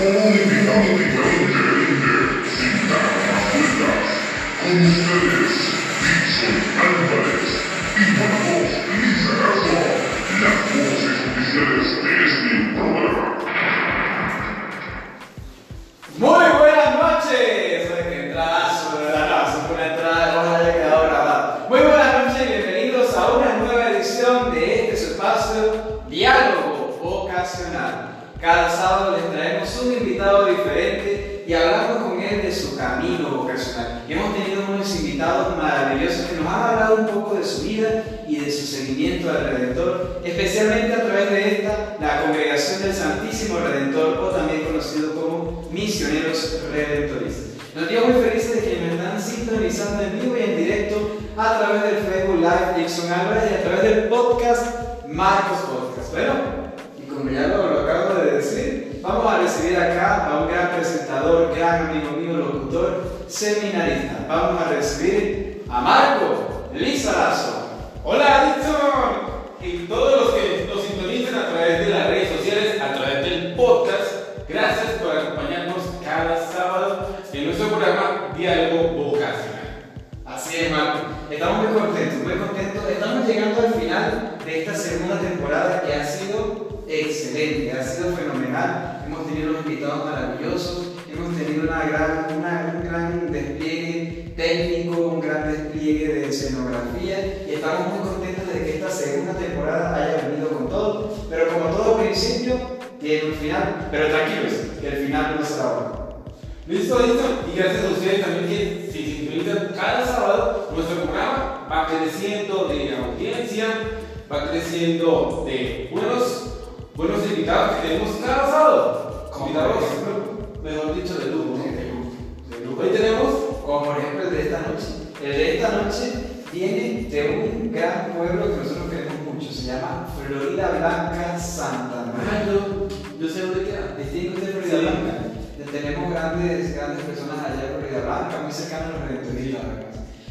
un invitado diferente, sin vueltas. Con ustedes, Dixon Álvarez y Marcos Lizarazo, las voces oficiales de este programa. Muy buenas noches. Entradazo, verdad, no, fue una entrada, ojalá haya quedado grabada. Muy buenas noches y bienvenidos a una nueva edición de este espacio Diálogo Ocasional. Cada sábado les traemos un invitado diferente y hablamos con él de su camino vocacional. Hemos tenido unos invitados maravillosos que nos han hablado un poco de su vida y de su seguimiento al Redentor, especialmente a través de esta, la Congregación del Santísimo Redentor, o también conocido como Misioneros Redentoristas. Nos dio muy felices de que me están sintonizando en vivo y en directo a través del Facebook Live Dixon Álvarez y a través del podcast Marcos Podcast. Bueno, como ya lo, lo acabo de decir, vamos a recibir acá a un gran presentador, gran amigo mío, locutor, seminarista. Vamos a recibir a Marco Lizarazo. Hola Dixon Listo, Dixon, y gracias a ustedes también que se sintonizan cada sábado, nuestro programa va creciendo de audiencia, va creciendo de buenos, buenos invitados que tenemos cada sábado. Invitados, mejor dicho, de lujo. ¿no? De lujo. Hoy tenemos Como por ejemplo el de esta noche. El de esta noche viene de un gran pueblo que nosotros queremos mucho. Se llama Florida Blanca, Santa Ah, María. yo, yo sé dónde queda. Distingue usted Florida. Blanca. Tenemos grandes, grandes personas allá en Florida Blanca, muy cercanos a los redentoristas.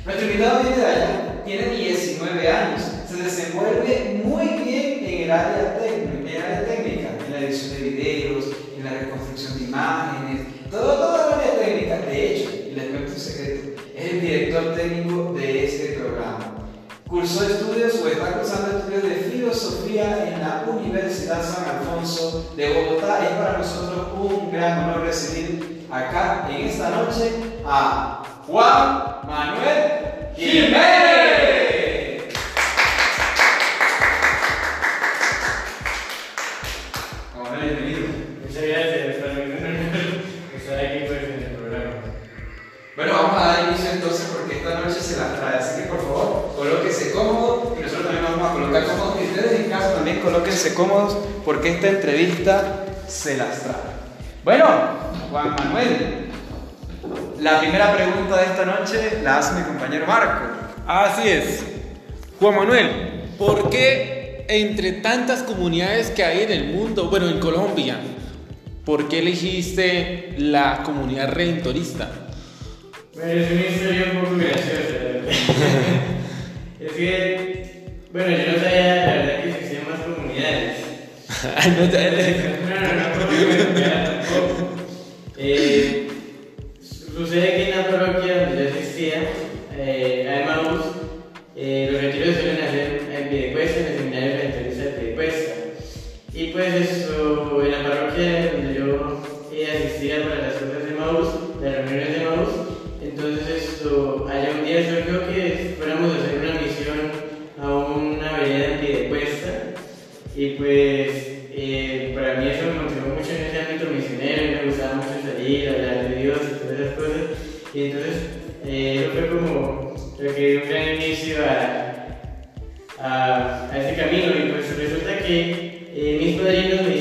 Nuestro invitado viene de allá, tiene 19 años, se desenvuelve muy bien en el área técnica, en el área técnica, en la edición de videos, en la reconstrucción de imágenes, todo, toda la área técnica. De hecho, y les cuento un secreto, es el director técnico de este programa. Cursó estudios o está cursando de filosofía en la Universidad San Alfonso de Bogotá. Es para nosotros un gran honor recibir acá en esta noche a Juan Manuel Jiménez. Juan Manuel, bienvenido. Muchas gracias por estar aquí pues, en el programa. Bueno, vamos a dar inicio entonces porque esta noche se las trae, así que por favor, colóquense cómodos y nosotros también vamos a colocar cómodos ustedes en casa también colóquense cómodos porque esta entrevista se las trae. Bueno, Juan Manuel, la primera pregunta de esta noche la hace mi compañero Marco. Así es. Juan Manuel, ¿por qué entre tantas comunidades que hay en el mundo, bueno, en Colombia, por qué elegiste la comunidad redentorista? Poco graciosa, la verdad. es que, bueno, yo no sabía la verdad que existían más comunidades. No No, no, no, no, no, tampoco. Eh, sucede que en la parroquia donde yo asistía, eh, a Emmaus, eh, los retiros Y pues eh, para mí eso me motivó mucho en ese ámbito misionero me gustaba mucho salir, hablar de Dios y todas esas cosas. Y entonces eh, eso fue como lo que dio un gran inicio a, a, a ese camino. Y pues resulta que eh, mis padrinos me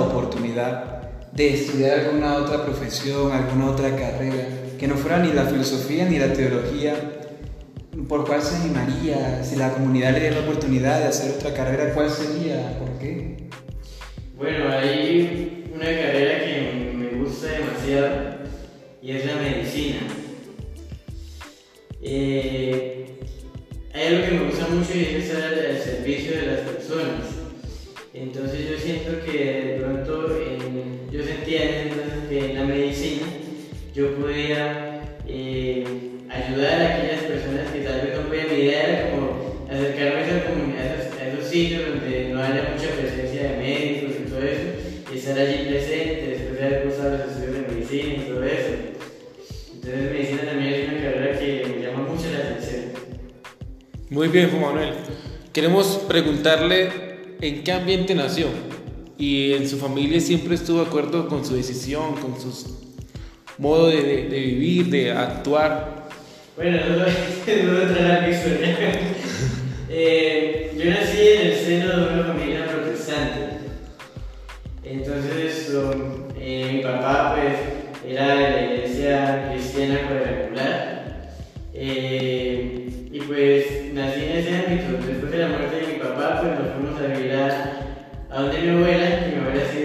oportunidad de estudiar alguna otra profesión, alguna otra carrera, que no fuera ni la filosofía ni la teología, ¿por cuál se animaría? Si la comunidad le diera la oportunidad de hacer otra carrera, ¿cuál sería? ¿Por qué? Bueno, hay una carrera que me gusta demasiado y es la medicina. Eh, hay algo que me gusta mucho y es estar al servicio de las personas. Entonces yo siento que de pronto, en- yo sentía en entonces que en la medicina yo podía eh, ayudar a aquellas personas que tal vez no podían. Mi idea era como acercarme a esa comunidad, a esos, a esos sitios donde no haya mucha presencia de médicos y todo eso, y estar allí presente después de haber cursado los estudios de medicina y todo eso. Entonces medicina también es una carrera que me llama mucho la atención. Muy bien, Juan Manuel. Queremos preguntarle en qué ambiente nació y en su familia siempre estuvo de acuerdo con su decisión, con su modo de, vivir, de actuar. Bueno, no lo a mi. Eh, yo nací en el seno de una familia protestante. Entonces, eh, mi papá pues era de la iglesia cristiana cuadrangular. Eh, y pues nací en ese ámbito. Después de la muerte de mi papá, pues nos fuimos a vivir a, a mi abuela sí es muy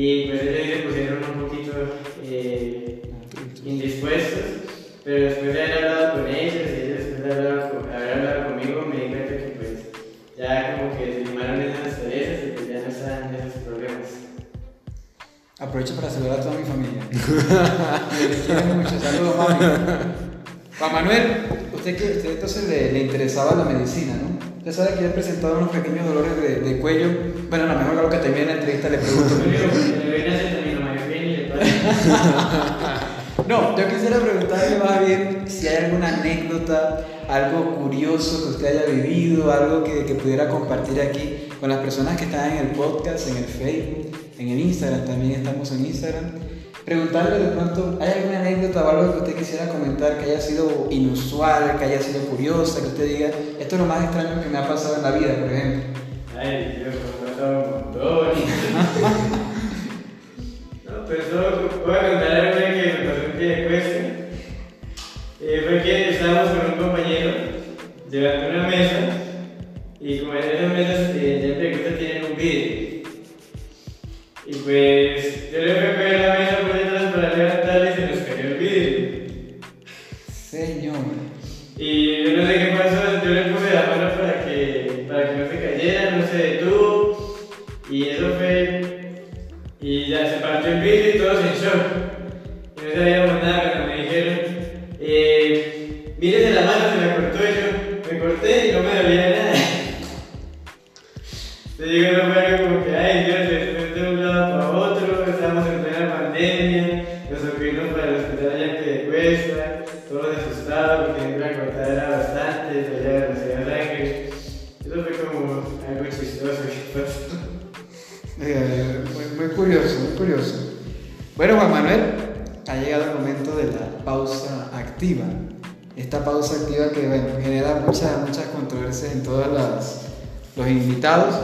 Y pues ellos pusieron un poquito eh, indispuestos, pero después de haber hablado con ellos y ellos después de con- haber hablado conmigo, me di cuenta que pues ya como que se limaron esas perezas y pues ya no estaban esos problemas. Aprovecho para saludar a toda mi familia. Les quiero mucho. Saludos, mami. Juan Manuel, usted que usted entonces le, le interesaba la medicina, ¿no? Usted sabe que he presentado unos pequeños dolores de, de cuello. Bueno, a lo mejor luego que termine la entrevista le pregunto. Lo lo. No, yo quisiera preguntarle más bien si hay alguna anécdota, algo curioso que usted haya vivido, algo que, que pudiera compartir aquí con las personas que están en el podcast, en el Facebook, en el Instagram, también estamos en Instagram. Preguntarle de pronto, ¿hay alguna anécdota o algo que usted quisiera comentar que haya sido inusual, que haya sido curiosa, que usted diga, esto es lo más extraño que me ha pasado en la vida, por ejemplo? Ay, Dios, me ha pasado un montón. no, pues solo voy a contar algo que me pasó en pie de cuesta. Eh, fue que estábamos con un compañero llevando una mesa y como en esas mesas eh, ya cuesta tienen un vidrio. Y pues yo le Y ya se partió el vidrio y todos en shock. Y no sabíamos nada cuando me dijeron, eh, la mano, se la cortó yo me corté y no me dolía nada. Te digo, no fue curioso. Bueno, Juan Manuel, ha llegado el momento de la pausa activa. Esta pausa activa que bueno, genera muchas, muchas controversias en todos los invitados.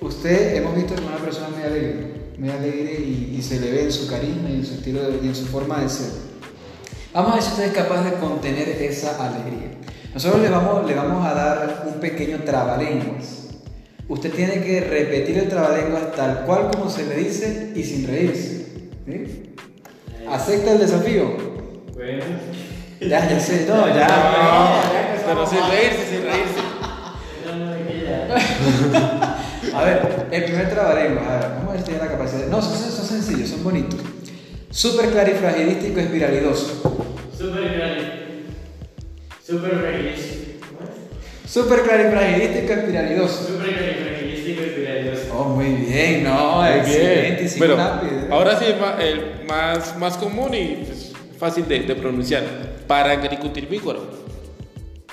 Usted, hemos visto que es una persona muy alegre, muy alegre y, se le ve en su carisma y en su estilo y en su forma de ser. Vamos a ver si usted es capaz de contener esa alegría. Nosotros le vamos, le vamos a dar un pequeño trabalenguas. Usted tiene que repetir el trabalenguas tal cual como se le dice y sin reírse. ¿sí? ¿Acepta el desafío? Bueno, Ya, ya sé, no, ya. no. Pero sin reírse, sin reírse. A ver, el primer trabalenguas, a ver, vamos a ver si tiene la capacidad. No, son, son sencillos, son bonitos. Super clarifragilístico espiralidoso. Súper grande. Súper feliz. Super clarifragilístico espiralidoso. Súper feliz. místico espirituoso. Oh, muy bien, no, Muy excelente. bien. Bueno, rápido, ahora sí, ma- el más, más común y pues, fácil de, de pronunciar. Parangaricutirmícuaro.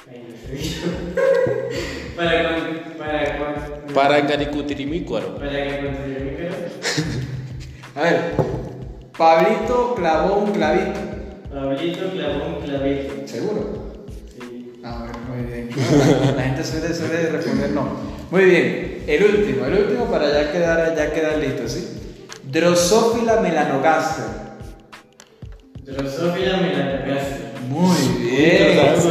Ay, no sé. para cuan, para para construya mi cara. A ver, Pablito clavó un clavito. Pablito clavó un clavito. ¿Seguro? Sí. Muy bien. La gente suele, suele responder no. Muy bien, el último, el último para ya quedar, ya quedar listo, ¿sí? Drosophila melanogaster. Drosófila melanogaster. Muy bien. bravo.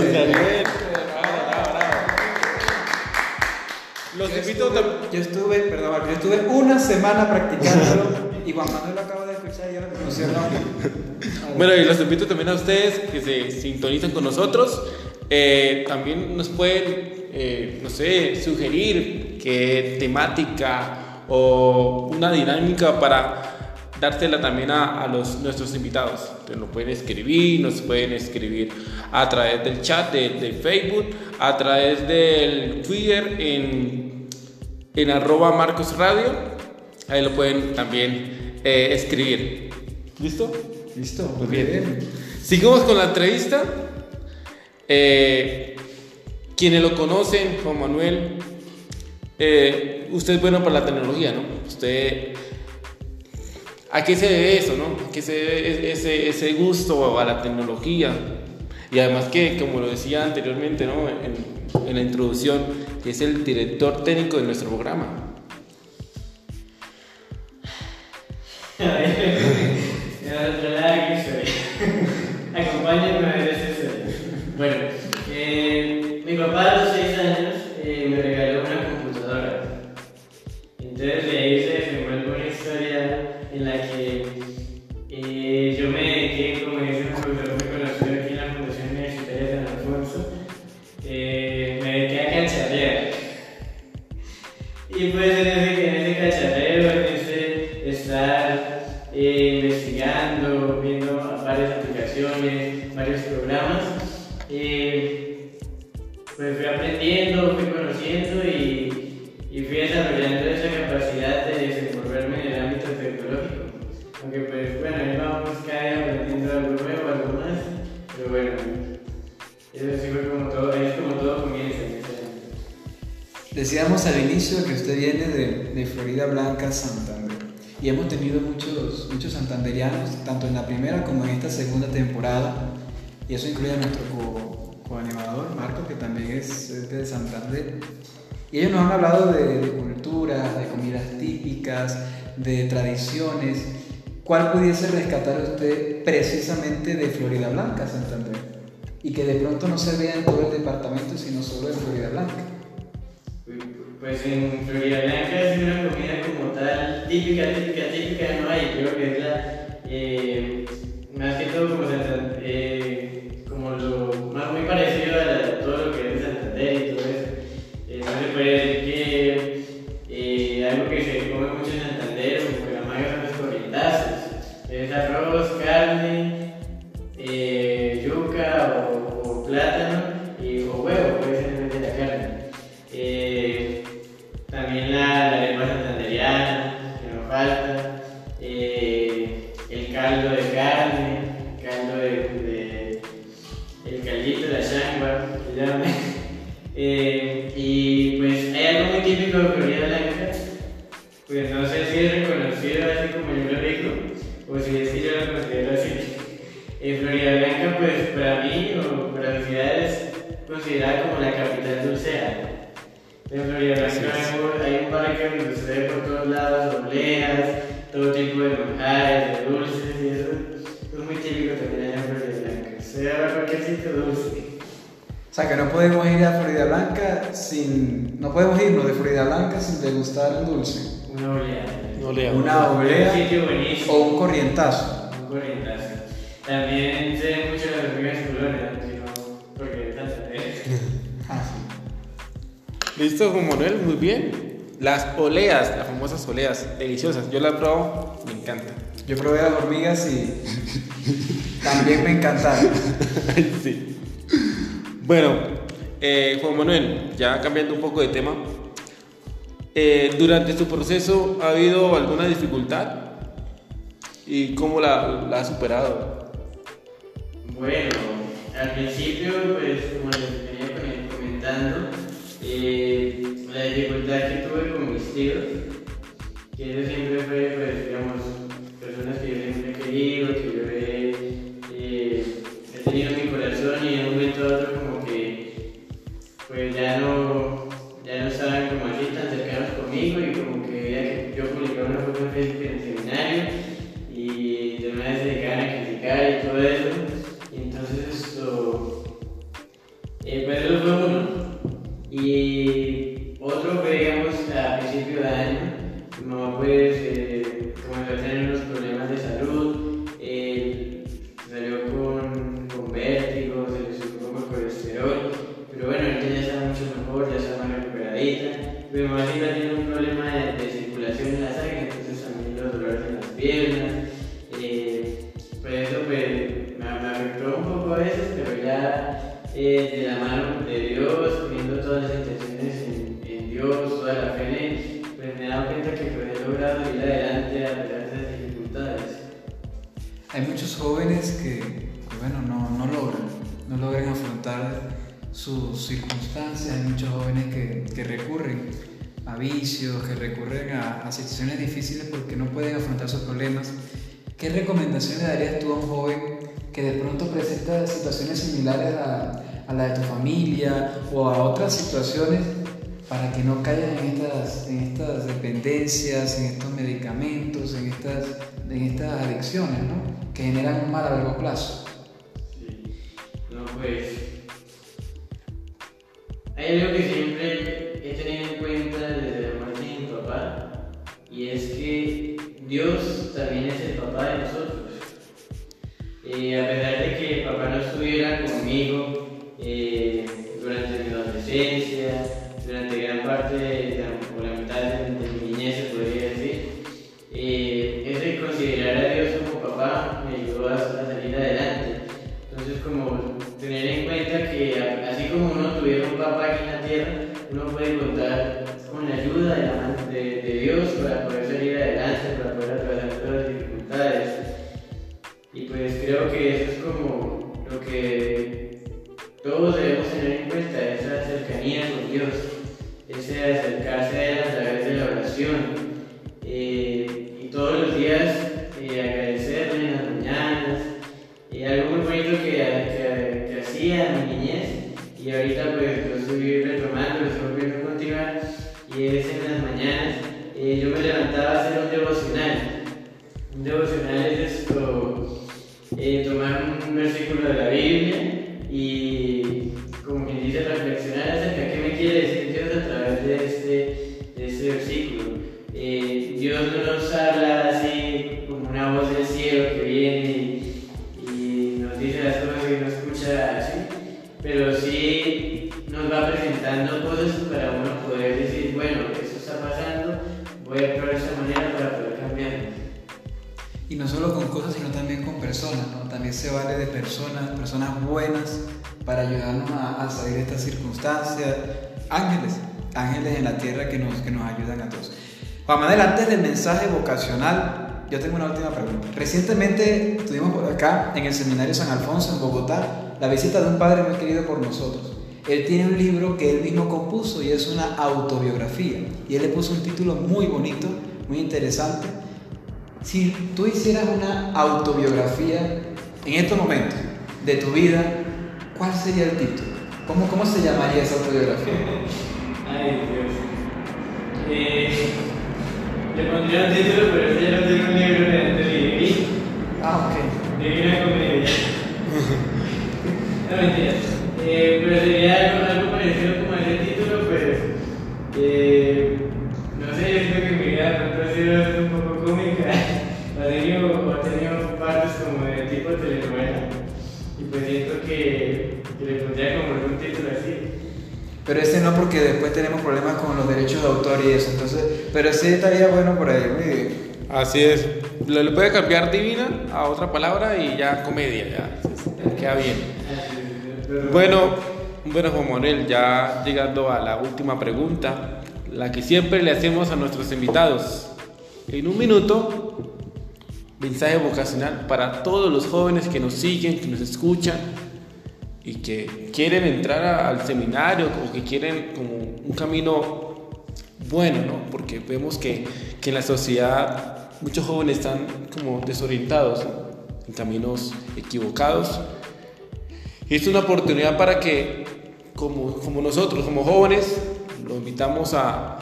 Los Yo invito estuve, yo estuve, perdón, yo estuve una semana practicándolo y Juan Manuel lo acaba de escuchar y yo lo. Bueno, y los invito también a ustedes que se sintonicen con nosotros. Eh, también nos pueden, eh, no sé, sugerir qué temática o una dinámica para dársela también a, a los, nuestros invitados. Entonces nos pueden escribir, nos pueden escribir a través del chat de, de Facebook, a través del Twitter en, en arroba Marcos Radio. Ahí lo pueden también eh, escribir. ¿Listo? Listo, Muy bien. Sigamos con la entrevista. Eh, quienes lo conocen, Juan Manuel, eh, usted es bueno para la tecnología, ¿no? Usted, ¿a qué se debe eso, no? ¿A qué se debe ese, gusto a la tecnología? Y además que, como lo decía anteriormente, ¿no? En, en la introducción, que es el director técnico de nuestro programa. eh, investigando, viendo varias aplicaciones, varios programas, eh, pues fui aprendiendo, fui conociendo y, y fui desarrollando esa capacidad de desenvolverme en el ámbito tecnológico. Aunque pues bueno, ahí vamos cada día aprendiendo algo nuevo, algo más, pero bueno, eso sí fue como todo, es como todo comienza. Decíamos al inicio que usted viene de, de Florida Blanca, Santander. Y hemos tenido muchos, muchos santanderianos, tanto en la primera como en esta segunda temporada. Y eso incluye a nuestro co- coanimador, Marco, que también es, de Santander. Y ellos nos han hablado de, de cultura, de comidas típicas, de tradiciones. ¿Cuál pudiese rescatar usted precisamente de Florida Blanca, Santander? Y que de pronto no se vea en todo el departamento, sino solo en Florida Blanca. Pues en Florida Blanca es una comida como tal, típica, típica, típica, no hay, creo que es la, eh, más que todo como, Santa- eh, caldo de carne, caldo de, el caldito de la changua, se llama. Eh, y pues hay algo muy típico de Florida Blanca, pues no sé si es reconocido así como yo lo digo, o si es que yo lo considero así. Florida Blanca, pues para mí o para la ciudad es considerada como la capital dulcera. O sea que no podemos ir a Florida Blanca sin. No podemos irnos de Florida Blanca sin degustar un dulce. Una oblea. No lea. Una oblea Un sitio buenísimo. o un corrientazo. Un corrientazo. También se ven mucho las hormigas sino porque están Ah, sí. Listo, Juan Manuel, muy bien. Las oleas, las famosas oleas, deliciosas. Yo las probo, me encanta. Yo probé las hormigas y también me encantaron. sí. Bueno, eh, Juan Manuel, ya cambiando un poco de tema. Eh, durante su proceso, ¿ha habido alguna dificultad? ¿Y cómo la, la ha superado? Bueno, al principio, pues como les venía comen- comentando, eh, la dificultad que tuve con mis tíos, que eso siempre fue, pues digamos, eh, de la mano de Dios, poniendo todas las intenciones en, en Dios, toda la fe pues me he dado cuenta que pues, he logrado ir adelante a pesar de esas dificultades. Hay muchos jóvenes que, bueno, no, no logran, no logran afrontar sus circunstancias, hay muchos jóvenes que, que recurren a vicios, que recurren a, a situaciones difíciles porque no pueden afrontar sus problemas. ¿Qué recomendación le darías tú a un joven que de pronto presenta situaciones similares a, a la de tu familia o a otras situaciones para que no caigan en estas, en estas dependencias, en estos medicamentos, en estas, en estas adicciones, ¿no? que generan un mal a largo plazo? Sí. No, pues. Hay algo que siempre he tenido en cuenta desde la muerte de mi papá, y es que Dios también es el papá de nosotros. Eh, a pesar de que papá no estuviera conmigo creo que eso es como lo que todos debemos tener en cuenta, esa cercanía con Dios, ese acercarse a Él a través de la oración. Que viene y, y nos dice las cosas que no escucha así, pero sí nos va presentando cosas para uno poder decir, bueno, esto está pasando, voy a de esta manera para poder cambiar. Y no solo con cosas, sino también con personas, ¿no? También se vale de personas, personas buenas, para ayudarnos a, a salir de estas circunstancias. Ángeles, ángeles en la tierra que nos, que nos ayudan a todos. Vamos adelante del mensaje vocacional. Yo tengo una última pregunta. Recientemente tuvimos por acá, en el Seminario San Alfonso, en Bogotá, la visita de un padre muy querido por nosotros. Él tiene un libro que él mismo compuso y es una autobiografía. Y él le puso un título muy bonito, muy interesante. Si tú hicieras una autobiografía en estos momentos de tu vida, ¿cuál sería el título? ¿Cómo, cómo se llamaría esa autobiografía? Ay, Dios. Eh, le pondría un título, pero ya lo tengo un libro de, de vivir. Ah, ok. Divina comedia. No, mentira. Eh, pero sería algo, parecido como ese título, pues. Eh, no sé, yo siento que mi vida ha sido un poco cómica. Ha tenido, ha tenido partes como de tipo telenovela. Y pues siento que, que le pondría como algún título así. Pero ese no porque después tenemos problemas con los derechos de autor y eso. Entonces, pero ese estaría bueno por ahí. muy bien. Así es. Le, puede cambiar divina a otra palabra y ya comedia, ya. Queda bien. Bueno, bueno Juan Manuel, ya llegando a la última pregunta, la que siempre le hacemos a nuestros invitados. En un minuto, mensaje vocacional para todos los jóvenes que nos siguen, que nos escuchan y que quieren entrar al seminario o que quieren como un camino bueno, ¿no? Porque vemos que, que en la sociedad muchos jóvenes están como desorientados, en caminos equivocados. Y es una oportunidad para que, como, como nosotros, como jóvenes, los invitamos a,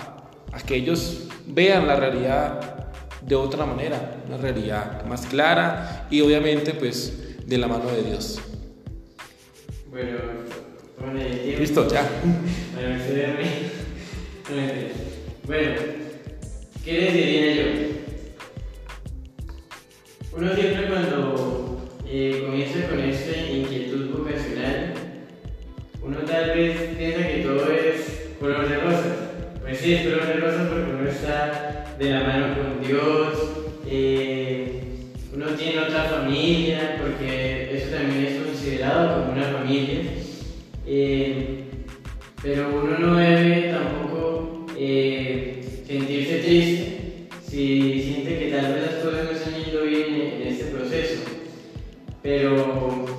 a que ellos vean la realidad de otra manera, una realidad más clara y obviamente pues de la mano de Dios. Bueno, tiempo. Listo, ya. Bueno, ¿qué les diría yo? Uno siempre cuando eh, comienza con esta inquietud vocacional, uno tal vez piensa que todo es color de rosa. Pues sí, es color de rosa porque uno está de la mano con Dios, eh, uno tiene otra familia, porque eso también es considerado como una familia. Eh, pero uno no debe tampoco Pero,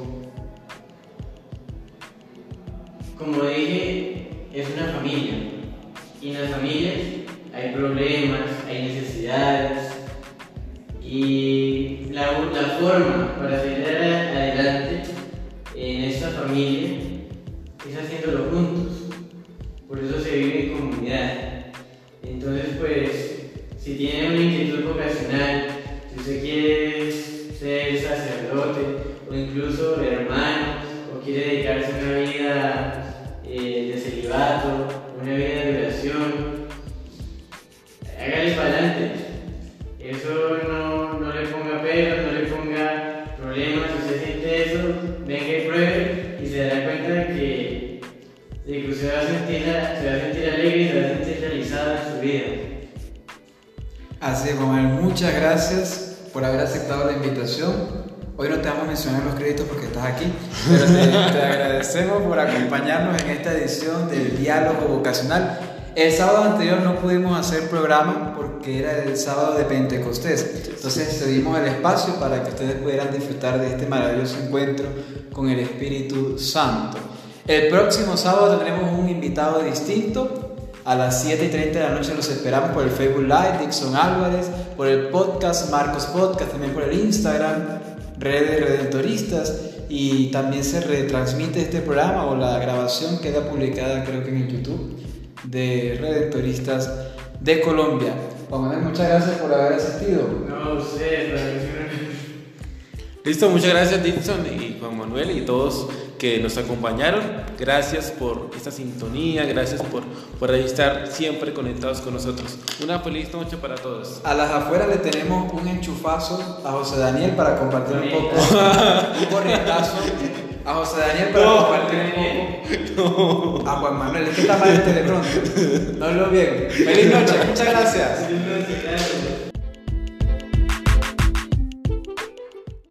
muchas gracias por haber aceptado la invitación. Hoy no te vamos a mencionar los créditos porque estás aquí, pero te, agradecemos por acompañarnos en esta edición del Diálogo Vocacional. El sábado anterior no pudimos hacer programa porque era el sábado de Pentecostés. Entonces cedimos el espacio para que ustedes pudieran disfrutar de este maravilloso encuentro con el Espíritu Santo. El próximo sábado tendremos un invitado distinto. A las 7 y 30 de la noche los esperamos por el Facebook Live, Dixon Álvarez, por el podcast Marcos Podcast, también por el Instagram, redes redentoristas y también se retransmite este programa o la grabación queda publicada creo que en el YouTube de Redentoristas de Colombia. Juan Manuel, muchas gracias por haber asistido. No, siempre- Listo, muchas gracias Dixon y Juan Manuel y todos que nos acompañaron. Gracias por esta sintonía, gracias por, por estar siempre conectados con nosotros. Una feliz noche para todos. A las afueras le tenemos un enchufazo a José Daniel para compartir un poco, un corrientazo a José Daniel para compartir un poco. A Juan Manuel, es que está mal el telepronto. No lo bien. Feliz noche, muchas gracias. Siempre, claro.